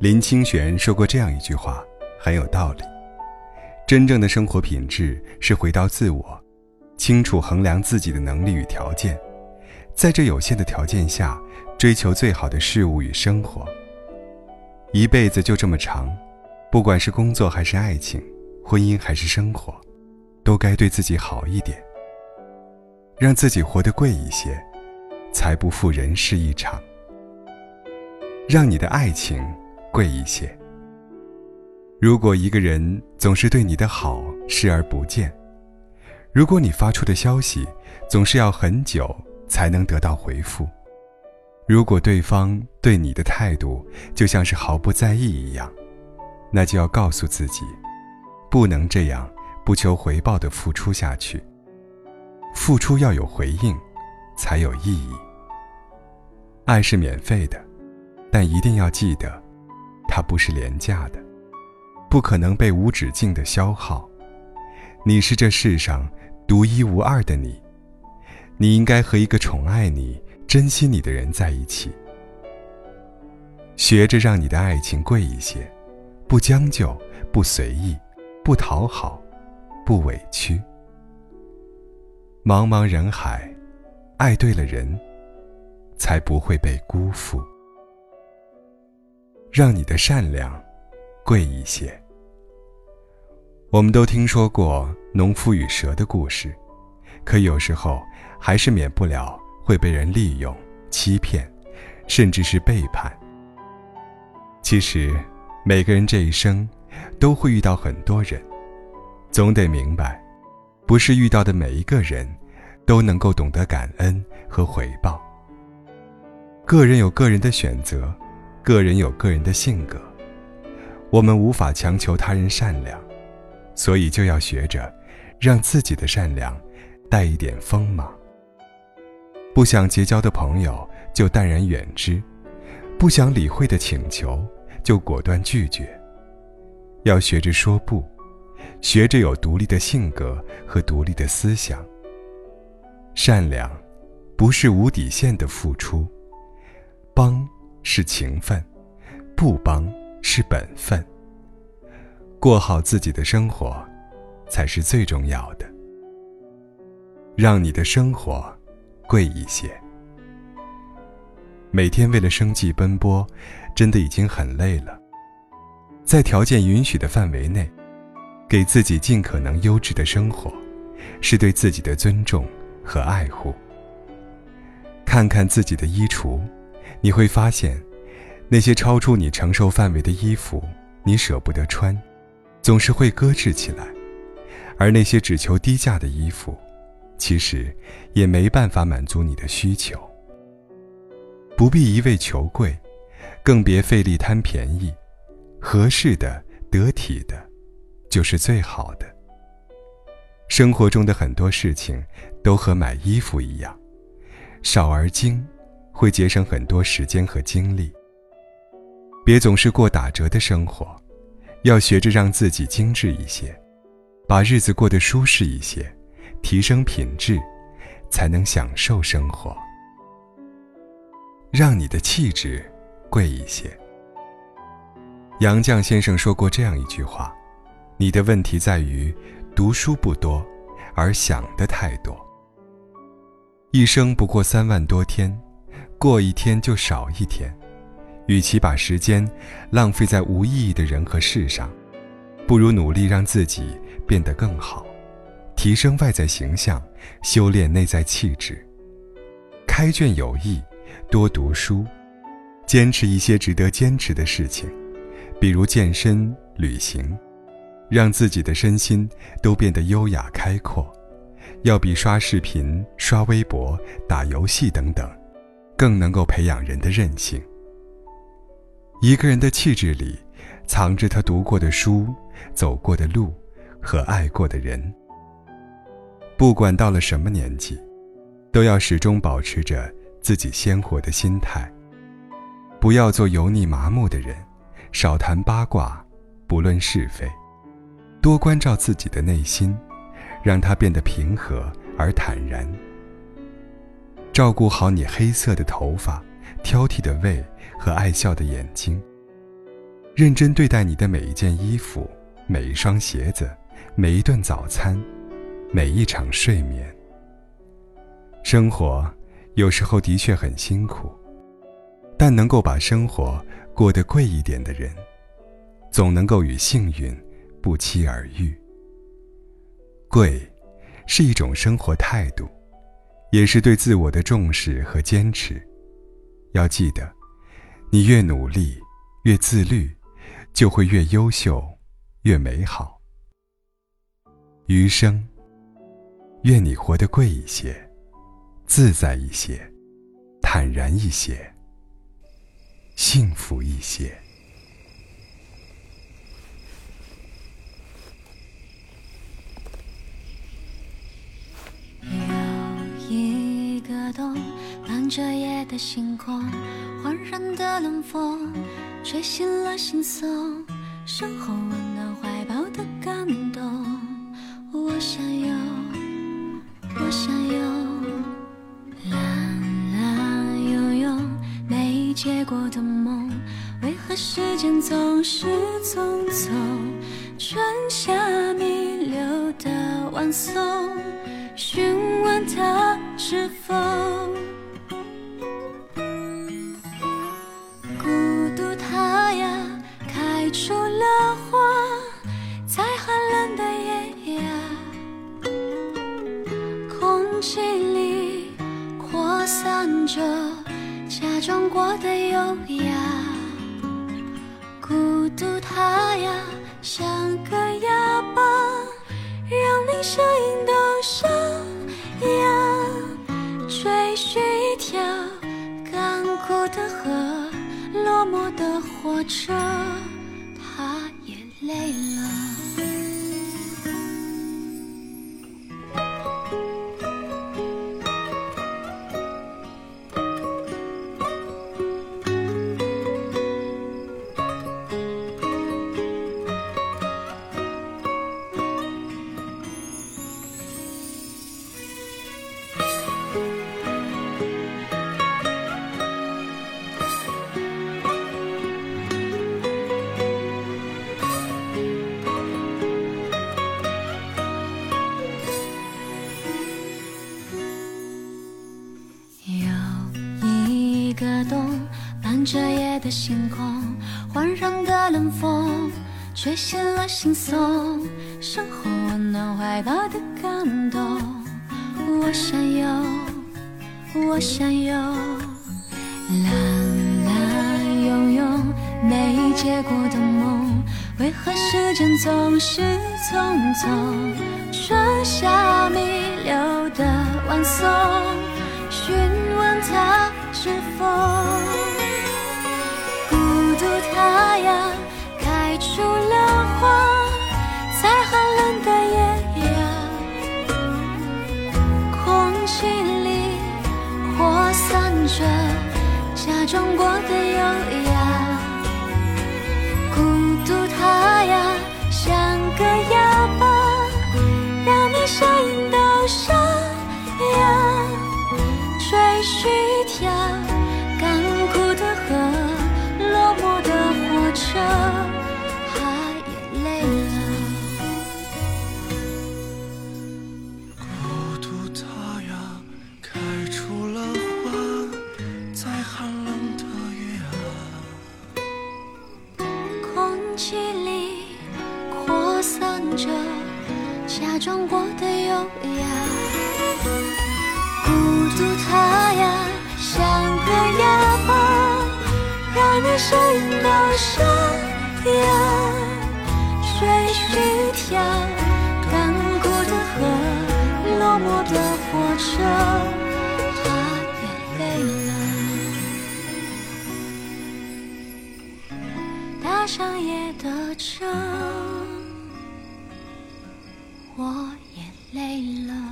林清玄说过这样一句话，很有道理：真正的生活品质是回到自我，清楚衡量自己的能力与条件，在这有限的条件下，追求最好的事物与生活。一辈子就这么长，不管是工作还是爱情，婚姻还是生活，都该对自己好一点，让自己活得贵一些，才不负人世一场。让你的爱情贵一些。如果一个人总是对你的好视而不见，如果你发出的消息总是要很久才能得到回复。如果对方对你的态度就像是毫不在意一样，那就要告诉自己，不能这样不求回报的付出下去。付出要有回应，才有意义。爱是免费的，但一定要记得，它不是廉价的，不可能被无止境的消耗。你是这世上独一无二的你，你应该和一个宠爱你。珍惜你的人在一起，学着让你的爱情贵一些，不将就，不随意，不讨好，不委屈。茫茫人海，爱对了人，才不会被辜负。让你的善良贵一些。我们都听说过农夫与蛇的故事，可有时候还是免不了。会被人利用、欺骗，甚至是背叛。其实，每个人这一生都会遇到很多人，总得明白，不是遇到的每一个人都能够懂得感恩和回报。个人有个人的选择，个人有个人的性格，我们无法强求他人善良，所以就要学着让自己的善良带一点锋芒。不想结交的朋友就淡然远之，不想理会的请求就果断拒绝。要学着说不，学着有独立的性格和独立的思想。善良，不是无底线的付出，帮是情分，不帮是本分。过好自己的生活，才是最重要的。让你的生活。贵一些。每天为了生计奔波，真的已经很累了。在条件允许的范围内，给自己尽可能优质的生活，是对自己的尊重和爱护。看看自己的衣橱，你会发现，那些超出你承受范围的衣服，你舍不得穿，总是会搁置起来；而那些只求低价的衣服，其实也没办法满足你的需求。不必一味求贵，更别费力贪便宜，合适的、得体的，就是最好的。生活中的很多事情都和买衣服一样，少而精，会节省很多时间和精力。别总是过打折的生活，要学着让自己精致一些，把日子过得舒适一些。提升品质，才能享受生活。让你的气质贵一些。杨绛先生说过这样一句话：“你的问题在于读书不多，而想的太多。一生不过三万多天，过一天就少一天。与其把时间浪费在无意义的人和事上，不如努力让自己变得更好。”提升外在形象，修炼内在气质。开卷有益，多读书，坚持一些值得坚持的事情，比如健身、旅行，让自己的身心都变得优雅开阔，要比刷视频、刷微博、打游戏等等，更能够培养人的韧性。一个人的气质里，藏着他读过的书、走过的路和爱过的人。不管到了什么年纪，都要始终保持着自己鲜活的心态。不要做油腻麻木的人，少谈八卦，不论是非，多关照自己的内心，让它变得平和而坦然。照顾好你黑色的头发、挑剔的胃和爱笑的眼睛，认真对待你的每一件衣服、每一双鞋子、每一顿早餐、每一场睡眠。生活有时候的确很辛苦，但能够把生活过得贵一点的人，总能够与幸运不期而遇。贵，是一种生活态度，也是对自我的重视和坚持。要记得，你越努力，越自律。就会越优秀，越美好。余生，愿你活得贵一些，自在一些，坦然一些，幸福一些。这夜的星空，环绕的冷风。吹醒了心松，身后温暖怀抱的感动。我想有，我想有，蓝蓝悠悠没结果的梦，为何时间总是匆匆？春夏弥留的晚松，询问他是否？假装过的优雅，孤独它呀像个哑巴，让你声音都沙哑。追寻一条干枯的河，落寞的火车，它也累了。这夜的星空，环绕的冷风，吹醒了心松，身后温暖怀抱的感动。我想有，我想有，蓝蓝拥有没结果的梦，为何时间总是匆匆？春夏弥留的晚松，询问他。是否中国的。的优雅。孤独它呀。像个哑巴，让你声音都沙哑。追寻一条干枯的河，落寞的火车，它也累了。搭上夜的车，我累了。